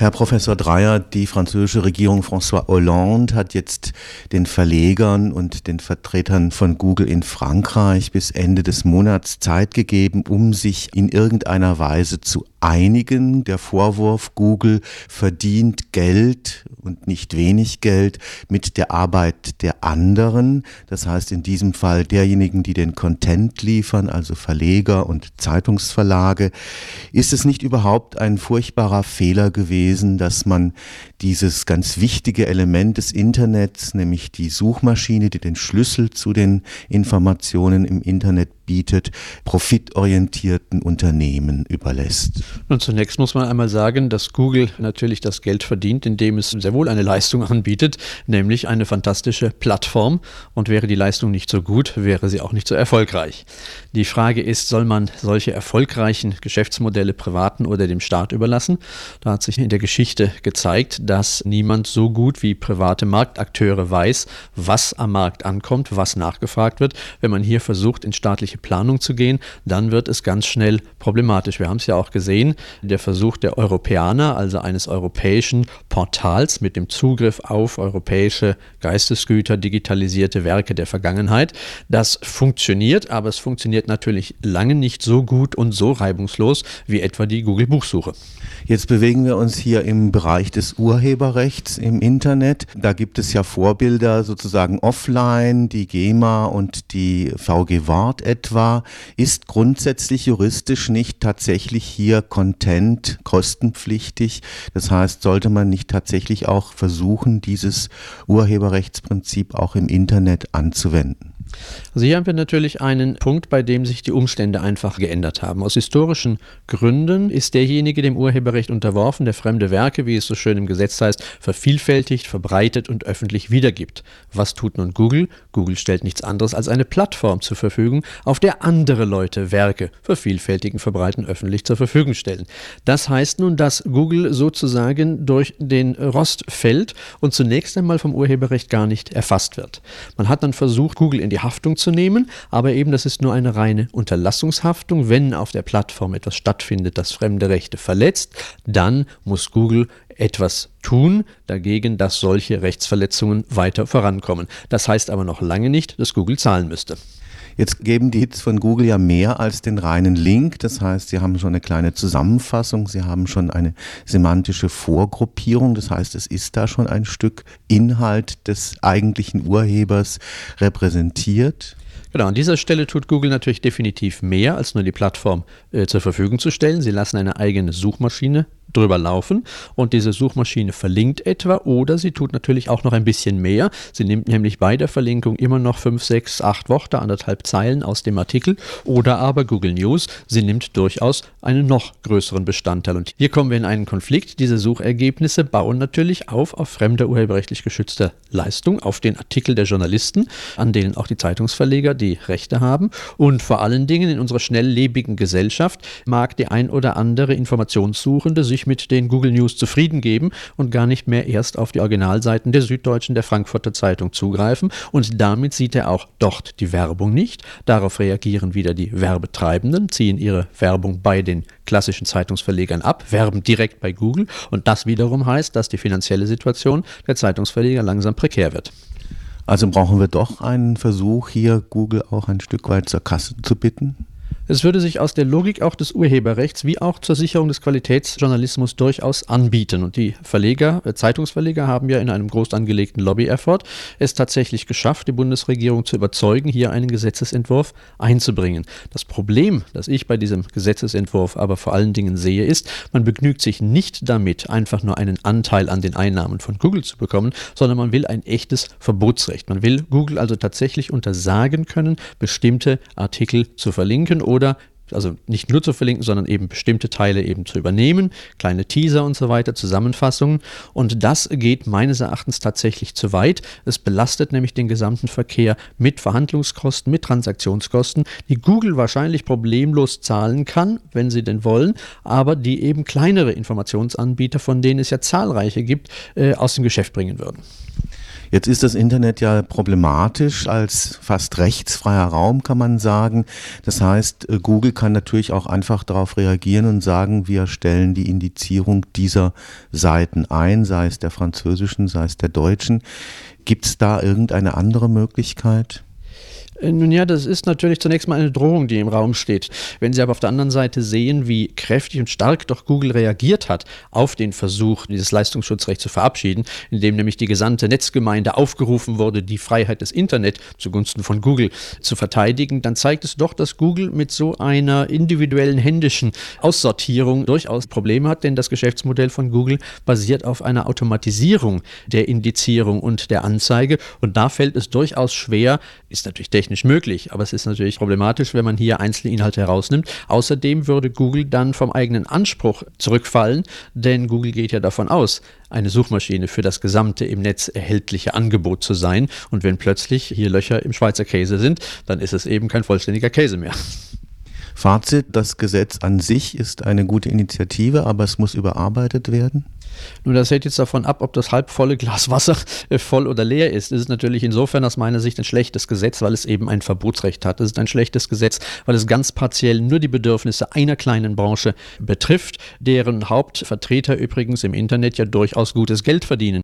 Herr Professor Dreyer, die französische Regierung François Hollande hat jetzt den Verlegern und den Vertretern von Google in Frankreich bis Ende des Monats Zeit gegeben, um sich in irgendeiner Weise zu einigen. Der Vorwurf, Google verdient Geld und nicht wenig Geld mit der Arbeit der anderen. Das heißt in diesem Fall derjenigen, die den Content liefern, also Verleger und Zeitungsverlage. Ist es nicht überhaupt ein furchtbarer Fehler gewesen, dass man dieses ganz wichtige Element des Internets, nämlich die Suchmaschine, die den Schlüssel zu den Informationen im Internet bietet, profitorientierten Unternehmen überlässt. Und zunächst muss man einmal sagen, dass Google natürlich das Geld verdient, indem es sehr wohl eine Leistung anbietet, nämlich eine fantastische Plattform. Und wäre die Leistung nicht so gut, wäre sie auch nicht so erfolgreich. Die Frage ist, soll man solche erfolgreichen Geschäftsmodelle privaten oder dem Staat überlassen? Da hat sich in der Geschichte gezeigt, dass niemand so gut wie private Marktakteure weiß, was am Markt ankommt, was nachgefragt wird. Wenn man hier versucht, in staatliche Planung zu gehen, dann wird es ganz schnell problematisch. Wir haben es ja auch gesehen, der Versuch der Europäer, also eines europäischen Portals mit dem Zugriff auf europäische Geistesgüter, digitalisierte Werke der Vergangenheit. Das funktioniert, aber es funktioniert natürlich lange nicht so gut und so reibungslos wie etwa die Google Buchsuche. Jetzt bewegen wir uns hier im Bereich des Urheberrechts im Internet. Da gibt es ja Vorbilder sozusagen offline, die GEMA und die VG Wort etwa. Ist grundsätzlich juristisch nicht tatsächlich hier Content kostenpflichtig? Das heißt, sollte man nicht tatsächlich auch versuchen, dieses Urheberrechtsprinzip auch im Internet anzuwenden? Also hier haben wir natürlich einen Punkt, bei dem sich die Umstände einfach geändert haben. Aus historischen Gründen ist derjenige dem Urheberrecht unterworfen, der fremde Werke, wie es so schön im Gesetz heißt, vervielfältigt, verbreitet und öffentlich wiedergibt. Was tut nun Google? Google stellt nichts anderes als eine Plattform zur Verfügung, auf der andere Leute Werke vervielfältigen, verbreiten, öffentlich zur Verfügung stellen. Das heißt nun, dass Google sozusagen durch den Rost fällt und zunächst einmal vom Urheberrecht gar nicht erfasst wird. Man hat dann versucht, Google in die Haftung zu nehmen, aber eben das ist nur eine reine Unterlassungshaftung. Wenn auf der Plattform etwas stattfindet, das fremde Rechte verletzt, dann muss Google etwas tun dagegen, dass solche Rechtsverletzungen weiter vorankommen. Das heißt aber noch lange nicht, dass Google zahlen müsste. Jetzt geben die Hits von Google ja mehr als den reinen Link. Das heißt, sie haben schon eine kleine Zusammenfassung, sie haben schon eine semantische Vorgruppierung. Das heißt, es ist da schon ein Stück Inhalt des eigentlichen Urhebers repräsentiert. Genau, an dieser Stelle tut Google natürlich definitiv mehr, als nur die Plattform äh, zur Verfügung zu stellen. Sie lassen eine eigene Suchmaschine drüber laufen und diese Suchmaschine verlinkt etwa oder sie tut natürlich auch noch ein bisschen mehr. Sie nimmt nämlich bei der Verlinkung immer noch 5, 6, 8 Worte, anderthalb Zeilen aus dem Artikel oder aber Google News, sie nimmt durchaus einen noch größeren Bestandteil. Und hier kommen wir in einen Konflikt. Diese Suchergebnisse bauen natürlich auf auf fremder urheberrechtlich geschützter Leistung, auf den Artikel der Journalisten, an denen auch die Zeitungsverleger die Rechte haben und vor allen Dingen in unserer schnelllebigen Gesellschaft mag die ein oder andere Informationssuchende sich mit den Google News zufrieden geben und gar nicht mehr erst auf die Originalseiten der Süddeutschen, der Frankfurter Zeitung zugreifen. Und damit sieht er auch dort die Werbung nicht. Darauf reagieren wieder die Werbetreibenden, ziehen ihre Werbung bei den klassischen Zeitungsverlegern ab, werben direkt bei Google. Und das wiederum heißt, dass die finanzielle Situation der Zeitungsverleger langsam prekär wird. Also brauchen wir doch einen Versuch, hier Google auch ein Stück weit zur Kasse zu bitten? Es würde sich aus der Logik auch des Urheberrechts wie auch zur Sicherung des Qualitätsjournalismus durchaus anbieten. Und die Verleger, äh, Zeitungsverleger haben ja in einem groß angelegten Lobby-Effort es tatsächlich geschafft, die Bundesregierung zu überzeugen, hier einen Gesetzesentwurf einzubringen. Das Problem, das ich bei diesem Gesetzesentwurf aber vor allen Dingen sehe, ist, man begnügt sich nicht damit, einfach nur einen Anteil an den Einnahmen von Google zu bekommen, sondern man will ein echtes Verbotsrecht. Man will Google also tatsächlich untersagen können, bestimmte Artikel zu verlinken oder oder also nicht nur zu verlinken, sondern eben bestimmte Teile eben zu übernehmen, kleine Teaser und so weiter, Zusammenfassungen. Und das geht meines Erachtens tatsächlich zu weit. Es belastet nämlich den gesamten Verkehr mit Verhandlungskosten, mit Transaktionskosten, die Google wahrscheinlich problemlos zahlen kann, wenn sie denn wollen, aber die eben kleinere Informationsanbieter, von denen es ja zahlreiche gibt, äh, aus dem Geschäft bringen würden. Jetzt ist das Internet ja problematisch als fast rechtsfreier Raum, kann man sagen. Das heißt, äh, Google kann natürlich auch einfach darauf reagieren und sagen, wir stellen die Indizierung dieser Seiten ein, sei es der französischen, sei es der deutschen. Gibt es da irgendeine andere Möglichkeit? Äh, nun ja, das ist natürlich zunächst mal eine Drohung, die im Raum steht. Wenn Sie aber auf der anderen Seite sehen, wie kräftig und stark doch Google reagiert hat auf den Versuch, dieses Leistungsschutzrecht zu verabschieden, indem nämlich die gesamte Netzgemeinde aufgerufen wurde, die Freiheit des Internet zugunsten von Google zu verteidigen, dann zeigt es doch, dass Google mit so einer individuellen händischen Aussortierung durchaus Probleme hat, denn das Geschäftsmodell von Google basiert auf einer Automatisierung der Indizierung und der Anzeige und da fällt es durchaus schwer, ist natürlich technisch technisch möglich, aber es ist natürlich problematisch, wenn man hier einzelne Inhalte herausnimmt. Außerdem würde Google dann vom eigenen Anspruch zurückfallen, denn Google geht ja davon aus, eine Suchmaschine für das gesamte im Netz erhältliche Angebot zu sein. Und wenn plötzlich hier Löcher im Schweizer Käse sind, dann ist es eben kein vollständiger Käse mehr. Fazit, das Gesetz an sich ist eine gute Initiative, aber es muss überarbeitet werden. Nun, das hängt jetzt davon ab, ob das halbvolle Glas Wasser äh, voll oder leer ist. Es ist natürlich insofern aus meiner Sicht ein schlechtes Gesetz, weil es eben ein Verbotsrecht hat. Es ist ein schlechtes Gesetz, weil es ganz partiell nur die Bedürfnisse einer kleinen Branche betrifft, deren Hauptvertreter übrigens im Internet ja durchaus gutes Geld verdienen.